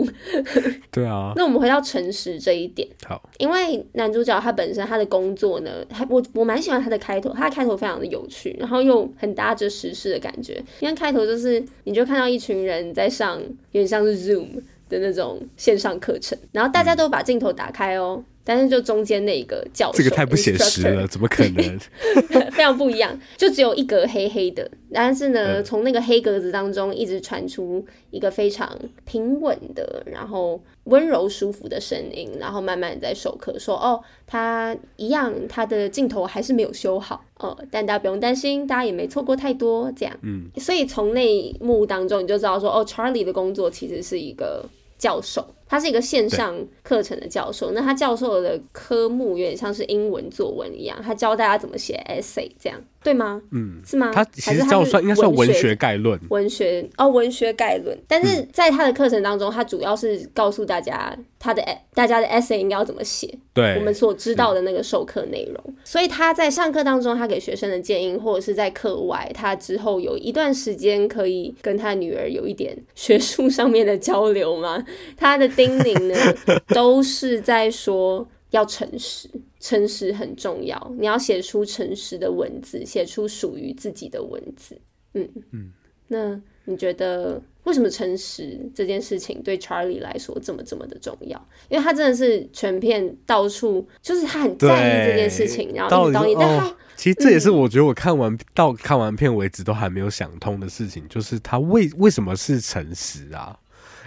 对啊。那我们回到诚实这一点。好。因为男主角他本身他的工作呢，还我我蛮喜欢他的开头，他的开头非常的有趣，然后又很搭着实事的感觉，因为开头就是你就看到一群人在上，有点像是 Zoom 的那种线上课程，然后大家都把镜头打开哦。但是就中间那个教授，这个太不写实了，怎么可能？非常不一样，就只有一格黑黑的。但是呢，从那个黑格子当中一直传出一个非常平稳的，然后温柔舒服的声音，然后慢慢在授课说：“哦，他一样，他的镜头还是没有修好哦，但大家不用担心，大家也没错过太多。”这样，嗯，所以从那一幕当中你就知道说：“哦，Charlie 的工作其实是一个。”教授。他是一个线上课程的教授，那他教授的科目有点像是英文作文一样，他教大家怎么写 essay，这样对吗？嗯，是吗？他其实教算应该算文学概论，文学哦，文学概论。但是在他的课程当中，他主要是告诉大家他的大家的 essay 应该要怎么写，对，我们所知道的那个授课内容。所以他在上课当中，他给学生的建议，或者是在课外，他之后有一段时间可以跟他女儿有一点学术上面的交流吗？他的。叮咛呢，都是在说要诚实，诚实很重要。你要写出诚实的文字，写出属于自己的文字。嗯嗯，那你觉得为什么诚实这件事情对 Charlie 来说这么这么的重要？因为他真的是全片到处，就是他很在意这件事情，然后导演，但他、哦、其实这也是我觉得我看完、嗯、到看完片为止都还没有想通的事情，就是他为为什么是诚实啊？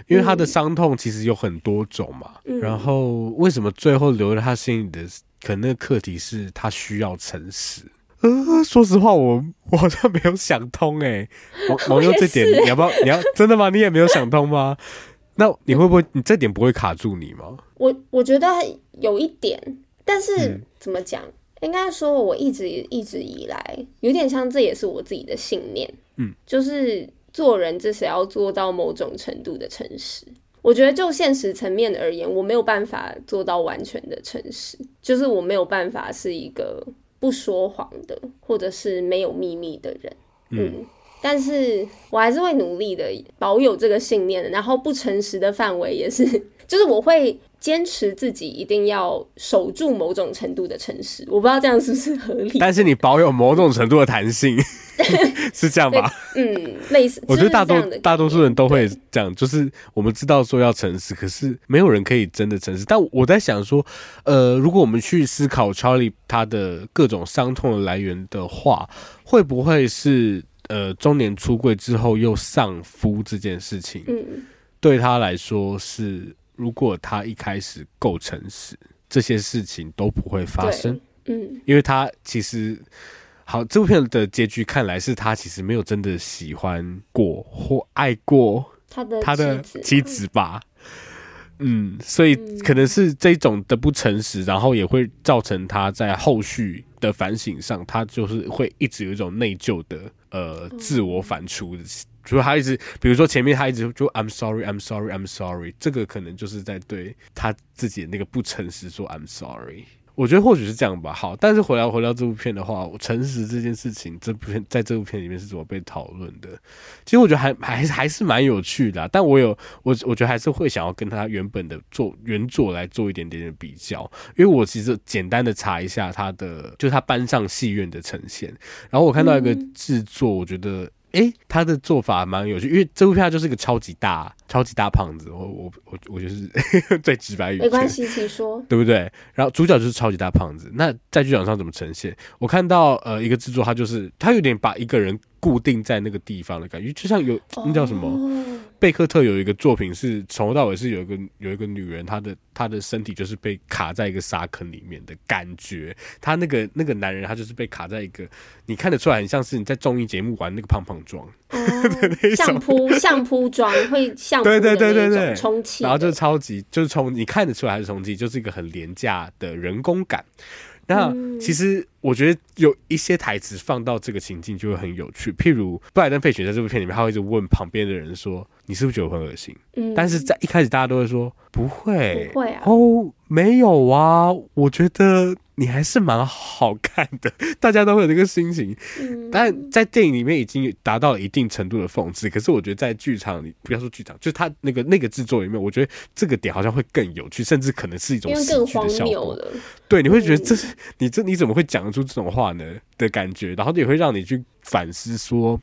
因为他的伤痛其实有很多种嘛，嗯、然后为什么最后留在他心里的可能那个课题是他需要诚实？呃，说实话，我我好像没有想通哎，网网友这点你要不要？你要真的吗？你也没有想通吗？那你会不会？你这点不会卡住你吗？我我觉得有一点，但是、嗯、怎么讲？应该说我一直一直以来有点像，这也是我自己的信念，嗯，就是。做人至少要做到某种程度的诚实。我觉得就现实层面而言，我没有办法做到完全的诚实，就是我没有办法是一个不说谎的，或者是没有秘密的人。嗯，嗯，但是我还是会努力的保有这个信念，然后不诚实的范围也是，就是我会。坚持自己一定要守住某种程度的诚实，我不知道这样是不是合理。但是你保有某种程度的弹性，是这样吧？嗯，类似。我觉得大多大多数人都会这样，就是我们知道说要诚实，可是没有人可以真的诚实。但我在想说，呃，如果我们去思考 Charlie 他的各种伤痛的来源的话，会不会是呃中年出柜之后又丧夫这件事情？嗯，对他来说是。如果他一开始够诚实，这些事情都不会发生。嗯，因为他其实好，这部片的结局看来是他其实没有真的喜欢过或爱过他的他的妻子吧。嗯，所以可能是这种的不诚实，然后也会造成他在后续的反省上，他就是会一直有一种内疚的呃自我反刍的。就他一直，比如说前面他一直就 I'm sorry, I'm sorry, I'm sorry，这个可能就是在对他自己的那个不诚实说 I'm sorry。我觉得或许是这样吧。好，但是回来回到这部片的话，我诚实这件事情，这部片在这部片里面是怎么被讨论的？其实我觉得还还还是蛮有趣的啊。但我有我我觉得还是会想要跟他原本的做原作来做一点点的比较，因为我其实简单的查一下他的，就是他搬上戏院的呈现，然后我看到一个制作，我觉得。诶、欸，他的做法蛮有趣，因为这部片就是一个超级大、超级大胖子，我我我我就是 最直白语，没关系，请说，对不对？然后主角就是超级大胖子，那在剧场上怎么呈现？我看到呃一个制作，他就是他有点把一个人固定在那个地方的感觉，就像有那叫什么？哦贝克特有一个作品是从头到尾是有一个有一个女人，她的她的身体就是被卡在一个沙坑里面的感觉。她那个那个男人，他就是被卡在一个，你看得出来很像是你在综艺节目玩那个胖胖装，相扑相扑装会相扑的那种充气，然后就超级就是从你看得出来还是充气，就是一个很廉价的人工感。那其实我觉得有一些台词放到这个情境就会很有趣，譬如布莱登·费雪在这部片里面，他会一直问旁边的人说：“你是不是觉得我很恶心？”嗯，但是在一开始大家都会说：“不会，不会啊，哦，没有啊，我觉得。”你还是蛮好看的，大家都会有这个心情。嗯，但在电影里面已经达到了一定程度的讽刺。可是我觉得在剧场里，不要说剧场，就是他那个那个制作里面，我觉得这个点好像会更有趣，甚至可能是一种喜剧的效果。对，你会觉得这是你这你怎么会讲得出这种话呢的感觉，然后也会让你去反思说。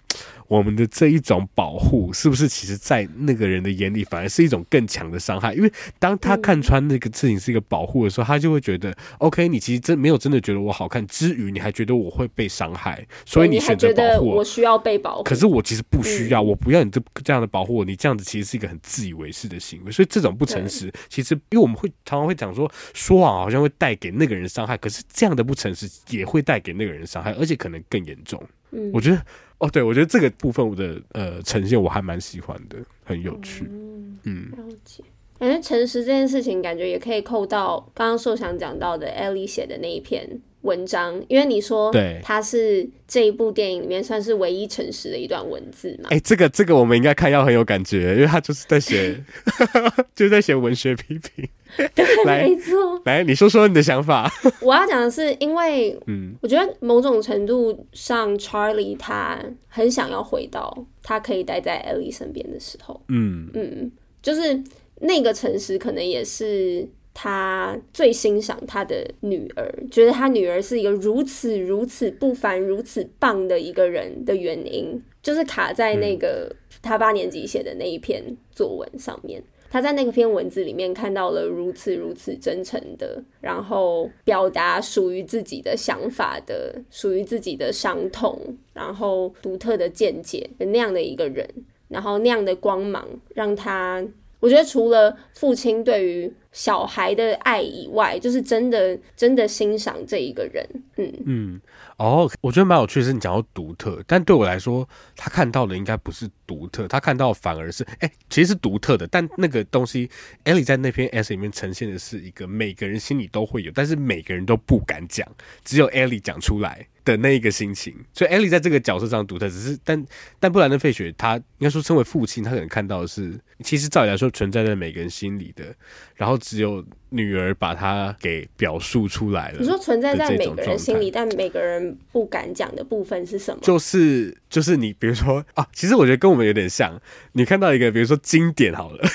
我们的这一种保护，是不是其实，在那个人的眼里，反而是一种更强的伤害？因为当他看穿那个事情是一个保护的时候，他就会觉得，OK，你其实真没有真的觉得我好看，之余你还觉得我会被伤害，所以你选择保护我。我需要被保护，可是我其实不需要，我不要你这这样的保护我。你这样子其实是一个很自以为是的行为，所以这种不诚实，其实因为我们会常常会讲说，说谎好像会带给那个人伤害，可是这样的不诚实也会带给那个人伤害，而且可能更严重。嗯，我觉得。哦，对，我觉得这个部分我的呃呈现我还蛮喜欢的，很有趣。嗯，了解。感觉诚实这件事情，感觉也可以扣到刚刚受想讲到的 Ellie 写的那一篇。文章，因为你说，对，他是这一部电影里面算是唯一诚实的一段文字嘛？哎、欸，这个这个我们应该看要很有感觉，因为他就是在写，就是在写文学批评。对，来没错。来，你说说你的想法。我要讲的是，因为，嗯，我觉得某种程度上，Charlie 他很想要回到他可以待在 Ellie 身边的时候。嗯嗯，就是那个诚实，可能也是。他最欣赏他的女儿，觉得他女儿是一个如此如此不凡、如此棒的一个人的原因，就是卡在那个他八年级写的那一篇作文上面。他在那个篇文字里面看到了如此如此真诚的，然后表达属于自己的想法的、属于自己的伤痛，然后独特的见解的那样的一个人，然后那样的光芒让他。我觉得除了父亲对于小孩的爱以外，就是真的真的欣赏这一个人。嗯嗯，哦，我觉得蛮有趣的是你讲到独特，但对我来说，他看到的应该不是独特，他看到反而是哎、其实是独特的。但那个东西，Ellie 在那篇 S 里面呈现的是一个每个人心里都会有，但是每个人都不敢讲，只有 Ellie 讲出来的那一个心情。所以 Ellie 在这个角色上独特，只是但但布兰登·费雪他应该说身为父亲，他可能看到的是，其实照理来说存在在每个人心里的，然后只有。女儿把她给表述出来了。你说存在在每个人心里，但每个人不敢讲的部分是什么？就是就是你，比如说啊，其实我觉得跟我们有点像。你看到一个，比如说经典好了，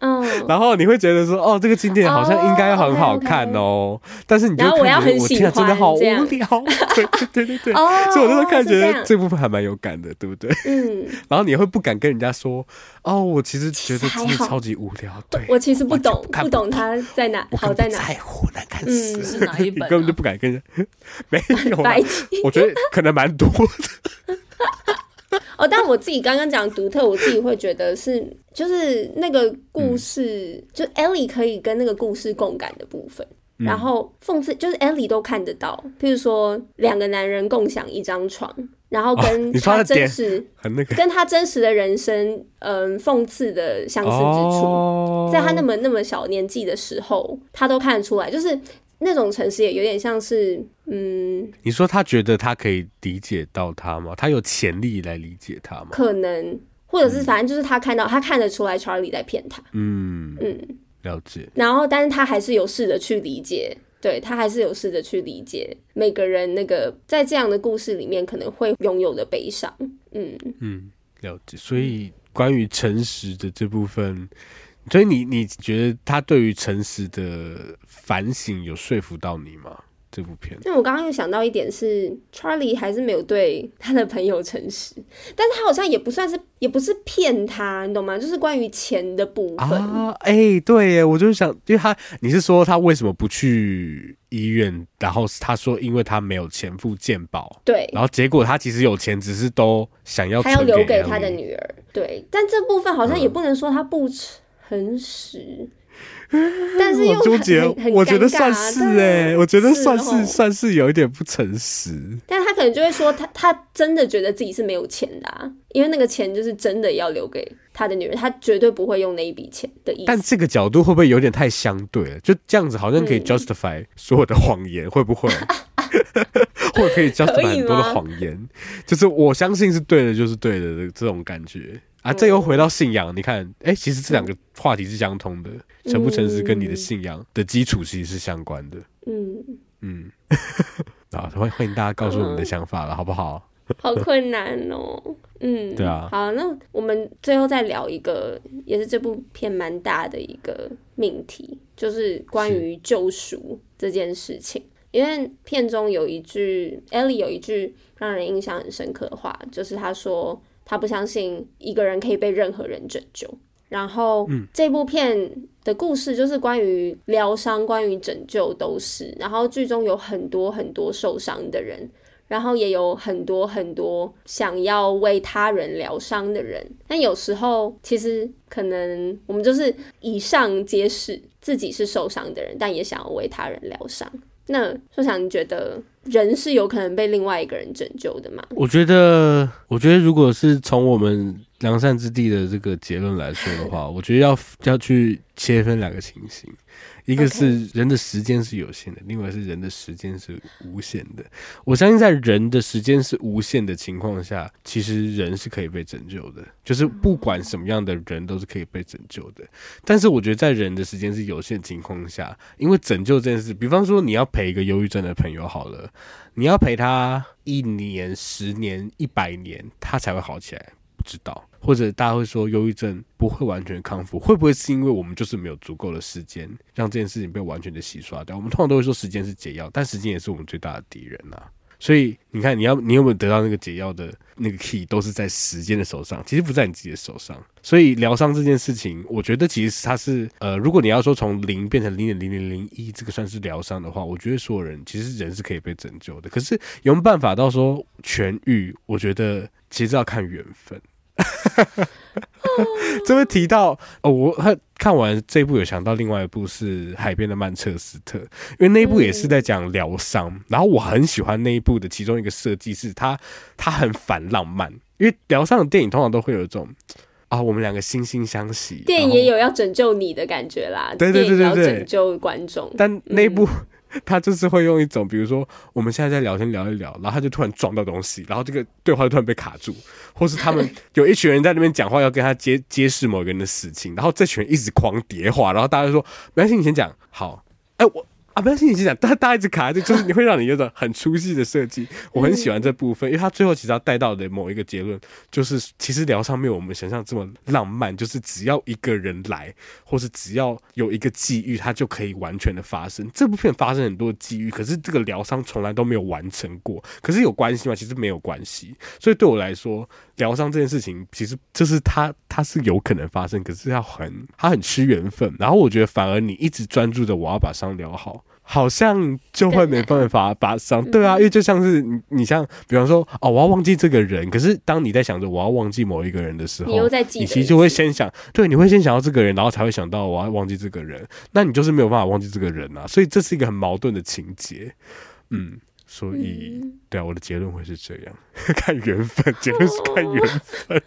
嗯，然后你会觉得说，哦，这个经典好像应该很好看哦。但是你就看觉得我天啊，真的好无聊。对对对对，所以我就会看觉得这部分还蛮有感的，对不对？嗯。然后你会不敢跟人家说，哦，我其实觉得真的超级无聊。对，我其实不懂，不懂他在哪。好在哪？在乎难看死，嗯、是哪一本、啊？根本就不敢跟人。没有啦，我觉得可能蛮多的。哦，但我自己刚刚讲独特，我自己会觉得是，就是那个故事，嗯、就 Ellie 可以跟那个故事共感的部分。嗯、然后讽刺，就是 Ellie 都看得到，譬如说两个男人共享一张床。然后跟他真实，跟他真实的人生，嗯，讽刺的相似之处，在他那么那么小年纪的时候，他都看得出来，就是那种诚实也有点像是，嗯，你说他觉得他可以理解到他吗？他有潜力来理解他吗？可能，或者是反正就是他看到，他看得出来 Charlie 在骗他，嗯嗯，了解。然后，但是他还是有试着去理解。对，他还是有试着去理解每个人那个在这样的故事里面可能会拥有的悲伤。嗯嗯，了解。所以关于诚实的这部分，所以你你觉得他对于诚实的反省有说服到你吗？这部片，那我刚刚又想到一点是，Charlie 还是没有对他的朋友诚实，但是他好像也不算是，也不是骗他，你懂吗？就是关于钱的部分啊，哎、欸，对耶，我就是想，因为他，你是说他为什么不去医院？然后他说，因为他没有钱付健保，对，然后结果他其实有钱，只是都想要，他要留给他的女儿，对，但这部分好像也不能说他不诚实。嗯 但是又很纠结，我觉得算是哎、欸，我觉得算是算是有一点不诚实。但他可能就会说他，他他真的觉得自己是没有钱的啊，因为那个钱就是真的要留给他的女人，他绝对不会用那一笔钱的意思。但这个角度会不会有点太相对了？就这样子好像可以 justify 所有的谎言，嗯、会不会？或者可以 justify 很多的谎言？就是我相信是对的，就是对的这种感觉。啊，这又回到信仰，你看，哎、欸，其实这两个话题是相通的，诚不诚实跟你的信仰的基础其实是相关的。嗯嗯，啊，欢欢迎大家告诉我们的想法了，嗯、好不好？好困难哦。嗯，对啊。好，那我们最后再聊一个，也是这部片蛮大的一个命题，就是关于救赎这件事情。因为片中有一句，Ellie 有一句让人印象很深刻的话，就是他说。他不相信一个人可以被任何人拯救。然后，嗯，这部片的故事就是关于疗伤，关于拯救都是。然后剧中有很多很多受伤的人，然后也有很多很多想要为他人疗伤的人。但有时候，其实可能我们就是以上皆是自己是受伤的人，但也想要为他人疗伤。那受想，你觉得人是有可能被另外一个人拯救的吗？我觉得，我觉得如果是从我们良善之地的这个结论来说的话，我觉得要要去切分两个情形，一个是人的时间是有限的，另外是人的时间是无限的。我相信在人的时间是无限的情况下，其实人是可以被拯救的，就是不管什么样的人都是可以被拯救的。但是我觉得在人的时间是有限情况下，因为拯救这件事，比方说你要陪一个忧郁症的朋友好了，你要陪他一年、十年、一百年，他才会好起来。不知道，或者大家会说忧郁症不会完全康复，会不会是因为我们就是没有足够的时间让这件事情被完全的洗刷掉？我们通常都会说时间是解药，但时间也是我们最大的敌人呐。所以你看，你要你有没有得到那个解药的那个 key，都是在时间的手上，其实不在你自己的手上。所以疗伤这件事情，我觉得其实它是呃，如果你要说从零变成零点零零零一，这个算是疗伤的话，我觉得所有人其实人是可以被拯救的。可是有没有办法到说痊愈？我觉得其实要看缘分。这边提到哦，我看看完这一部有想到另外一部是《海边的曼彻斯特》，因为那一部也是在讲疗伤，然后我很喜欢那一部的其中一个设计是它，它很反浪漫，因为疗伤的电影通常都会有一种啊，我们两个惺惺相惜，电影也有要拯救你的感觉啦，对对对对对，拯救观众，但那一部。嗯他就是会用一种，比如说我们现在在聊天聊一聊，然后他就突然撞到东西，然后这个对话就突然被卡住，或是他们 有一群人在那边讲话，要跟他揭揭示某个人的事情，然后这群人一直狂叠话，然后大家就说没关系，你先讲，好，哎我。啊，不要心里去讲，但大家一直卡在这，就是你会让你有种很出戏的设计。我很喜欢这部分，因为他最后其实要带到的某一个结论，就是其实疗伤没有我们想象这么浪漫，就是只要一个人来，或是只要有一个际遇，它就可以完全的发生。这部片发生很多际遇，可是这个疗伤从来都没有完成过。可是有关系吗？其实没有关系。所以对我来说，疗伤这件事情，其实就是它，它是有可能发生，可是要很，它很吃缘分。然后我觉得，反而你一直专注着我要把伤疗好。好像就会没办法把伤，对啊，因为就像是你，你像比方说，哦，我要忘记这个人，可是当你在想着我要忘记某一个人的时候，你又在记，你其实就会先想，对，你会先想到这个人，然后才会想到我要忘记这个人，那你就是没有办法忘记这个人啊，所以这是一个很矛盾的情节，嗯，所以，对啊，我的结论会是这样，看缘分，结论是看缘分，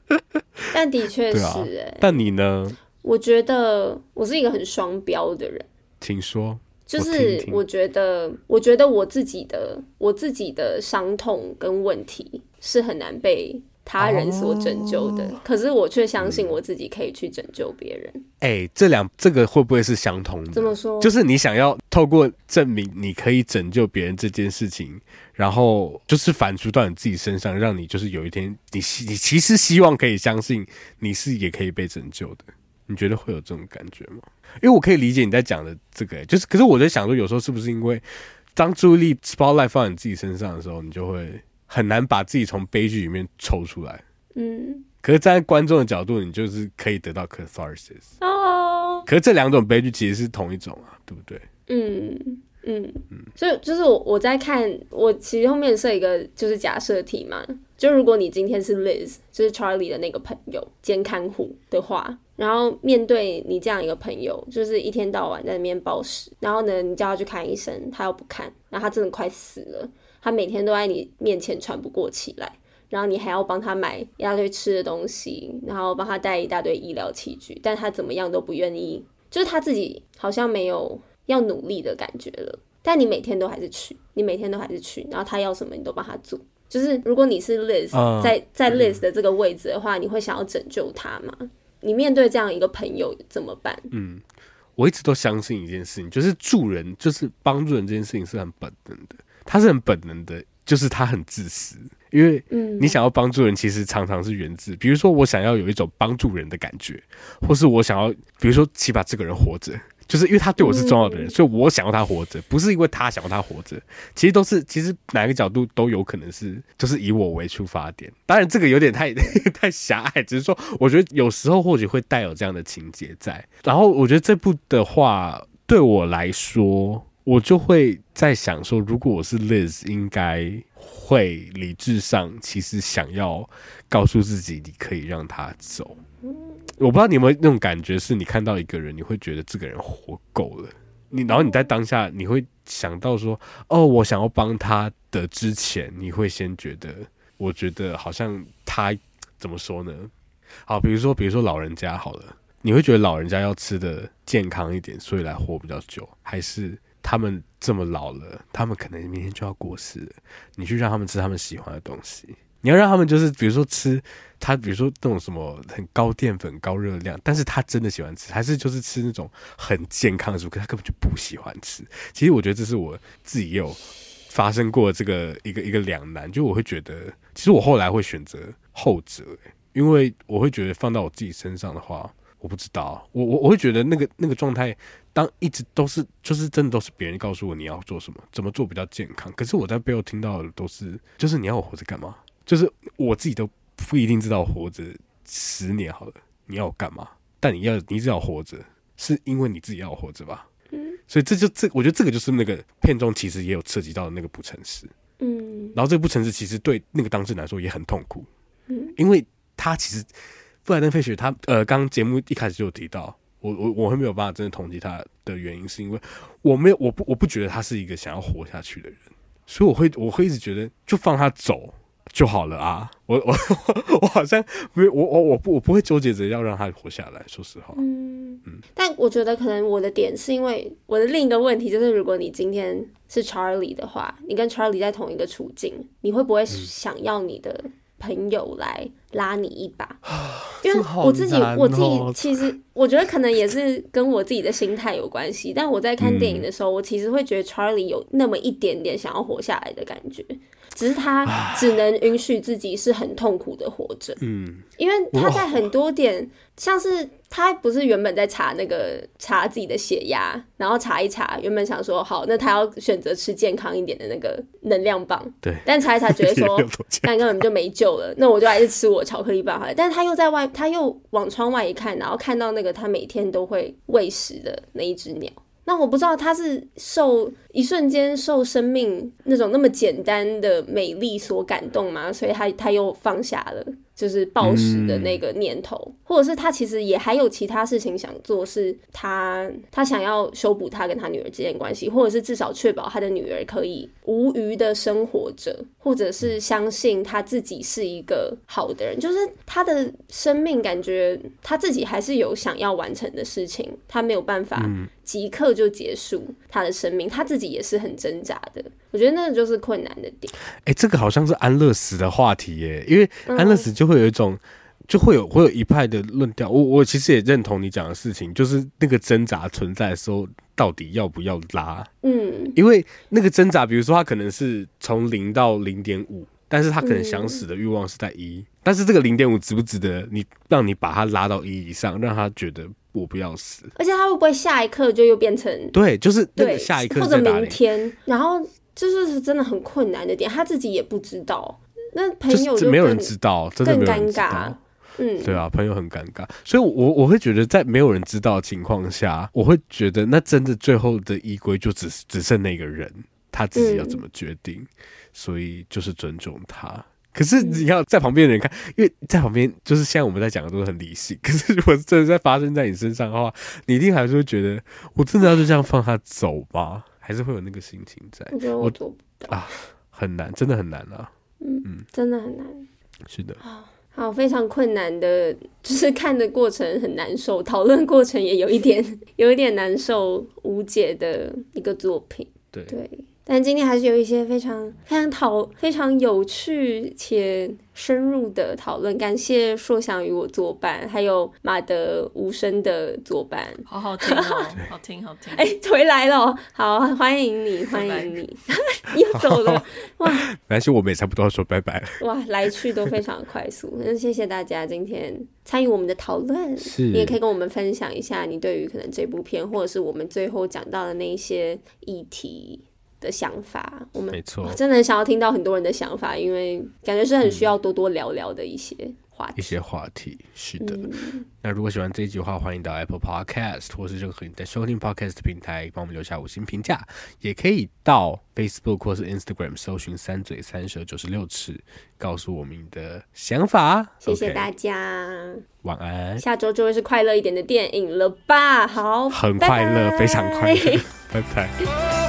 但的确是哎、欸，但你呢？我觉得我是一个很双标的人，请说。就是我觉得，我觉得我自己的我自己的伤痛跟问题是很难被他人所拯救的，哦、可是我却相信我自己可以去拯救别人。哎、欸，这两这个会不会是相同的？怎么说？就是你想要透过证明你可以拯救别人这件事情，然后就是反刍到你自己身上，让你就是有一天你希你其实希望可以相信你是也可以被拯救的。你觉得会有这种感觉吗？因为我可以理解你在讲的这个、欸，就是，可是我在想说，有时候是不是因为当注意力 spotlight 放在你自己身上的时候，你就会很难把自己从悲剧里面抽出来。嗯。可是站在观众的角度，你就是可以得到 catharsis。哦。可是这两种悲剧其实是同一种啊，对不对？嗯。嗯，所以就是我我在看，我其实后面设一个就是假设题嘛，就如果你今天是 Liz，就是 Charlie 的那个朋友兼看护的话，然后面对你这样一个朋友，就是一天到晚在那边暴食，然后呢，你叫他去看医生，他又不看，然后他真的快死了，他每天都在你面前喘不过气来，然后你还要帮他买一大堆吃的东西，然后帮他带一大堆医疗器具，但他怎么样都不愿意，就是他自己好像没有。要努力的感觉了，但你每天都还是去，你每天都还是去，然后他要什么你都帮他做。就是如果你是 Liz，在在 Liz 的这个位置的话，你会想要拯救他吗？你面对这样一个朋友怎么办？嗯，我一直都相信一件事情，就是助人，就是帮助人这件事情是很本能的，他是很本能的，就是他很自私，因为你想要帮助人，其实常常是源自，比如说我想要有一种帮助人的感觉，或是我想要，比如说起码这个人活着。就是因为他对我是重要的人，所以我想要他活着，不是因为他想要他活着。其实都是，其实哪个角度都有可能是，就是以我为出发点。当然，这个有点太 太狭隘，只是说，我觉得有时候或许会带有这样的情节在。然后，我觉得这部的话，对我来说，我就会在想说，如果我是 Liz，应该会理智上其实想要告诉自己，你可以让他走。我不知道你有没有那种感觉，是你看到一个人，你会觉得这个人活够了，你然后你在当下你会想到说，哦，我想要帮他的之前，你会先觉得，我觉得好像他怎么说呢？好，比如说，比如说老人家好了，你会觉得老人家要吃的健康一点，所以来活比较久，还是他们这么老了，他们可能明天就要过世了，你去让他们吃他们喜欢的东西，你要让他们就是比如说吃他，比如说那种什么很高淀粉、高热量，但是他真的喜欢吃，还是就是吃那种很健康的食物，可他根本就不喜欢吃。其实我觉得这是我自己也有发生过这个一个一个两难，就我会觉得，其实我后来会选择后者，因为我会觉得放到我自己身上的话，我不知道，我我我会觉得那个那个状态，当一直都是就是真的都是别人告诉我你要做什么，怎么做比较健康，可是我在背后听到的都是，就是你要我活着干嘛？就是我自己都不一定知道活着十年好了，你要我干嘛？但你要你只要活着，是因为你自己要活着吧？嗯，所以这就这，我觉得这个就是那个片中其实也有涉及到的那个不诚实，嗯，然后这个不诚实其实对那个当事人来说也很痛苦，嗯，因为。他其实布莱登·费雪，他呃，刚节目一开始就有提到，我我我会没有办法真的统计他的原因，是因为我没有我不我不觉得他是一个想要活下去的人，所以我会我会一直觉得就放他走就好了啊，我我 我好像没有我我我不我不会纠结着要让他活下来，说实话，嗯嗯，但我觉得可能我的点是因为我的另一个问题就是，如果你今天是 Charlie 的话，你跟 Charlie 在同一个处境，你会不会想要你的？朋友来拉你一把，因为我自己，我自己其实我觉得可能也是跟我自己的心态有关系。但我在看电影的时候，我其实会觉得 Charlie 有那么一点点想要活下来的感觉，只是他只能允许自己是很痛苦的活着。嗯，因为他在很多点像是。他不是原本在查那个查自己的血压，然后查一查，原本想说好，那他要选择吃健康一点的那个能量棒。对。但查一查，觉得说，那根本就没救了，那我就还是吃我巧克力棒好了。但是他又在外，他又往窗外一看，然后看到那个他每天都会喂食的那一只鸟。那我不知道他是受一瞬间受生命那种那么简单的美丽所感动吗？所以他他又放下了。就是暴食的那个念头，嗯、或者是他其实也还有其他事情想做，是他他想要修补他跟他女儿之间关系，或者是至少确保他的女儿可以无余的生活着，或者是相信他自己是一个好的人，就是他的生命感觉他自己还是有想要完成的事情，他没有办法即刻就结束他的生命，他自己也是很挣扎的。我觉得那个就是困难的点。哎、欸，这个好像是安乐死的话题耶，因为安乐死就会有一种，嗯、就会有会有一派的论调。我我其实也认同你讲的事情，就是那个挣扎存在的时候，到底要不要拉？嗯，因为那个挣扎，比如说他可能是从零到零点五，但是他可能想死的欲望是在一、嗯，但是这个零点五值不值得你让你把它拉到一以上，让他觉得我不要死？而且他会不会下一刻就又变成对，就是对下一刻或者明天，然后。这就是真的很困难的点，他自己也不知道。那朋友就，就没有人知道，真的没有人知道。尴尬。嗯，对啊，朋友很尴尬。所以我，我我会觉得，在没有人知道的情况下，我会觉得，那真的最后的依归就只只剩那个人他自己要怎么决定。嗯。所以，就是尊重他。可是，你要在旁边的人看，因为在旁边就是现在我们在讲的都是很理性。可是，如果真的在发生在你身上的话，你一定还是会觉得，我真的要就这样放他走吗？还是会有那个心情在，我觉得我做不到啊，很难，真的很难啊。嗯嗯，真的很难。是的。好，好，非常困难的，就是看的过程很难受，讨论过程也有一点，有一点难受、无解的一个作品。对对。但今天还是有一些非常非常讨非常有趣且深入的讨论，感谢硕翔与我作伴，还有马德无声的作伴，好好听哦，好听好听。哎、欸，回来了，好，欢迎你，欢迎你，又走了，哇！没关系，我们也差不多要说拜拜了。哇，来去都非常快速，那谢谢大家今天参与我们的讨论，是你也可以跟我们分享一下你对于可能这部片，或者是我们最后讲到的那一些议题。的想法，我们没错，真的很想要听到很多人的想法，因为感觉是很需要多多聊聊的一些话题。一些话题是的、嗯。那如果喜欢这一集的话，欢迎到 Apple Podcast 或是任何你在收听 Podcast 的平台帮我们留下五星评价，也可以到 Facebook 或是 Instagram 搜寻“三嘴三舌九十六尺”，告诉我们你的想法。谢谢大家晚安。下周就会是快乐一点的电影了吧？好，很快乐，非常快乐，拜拜。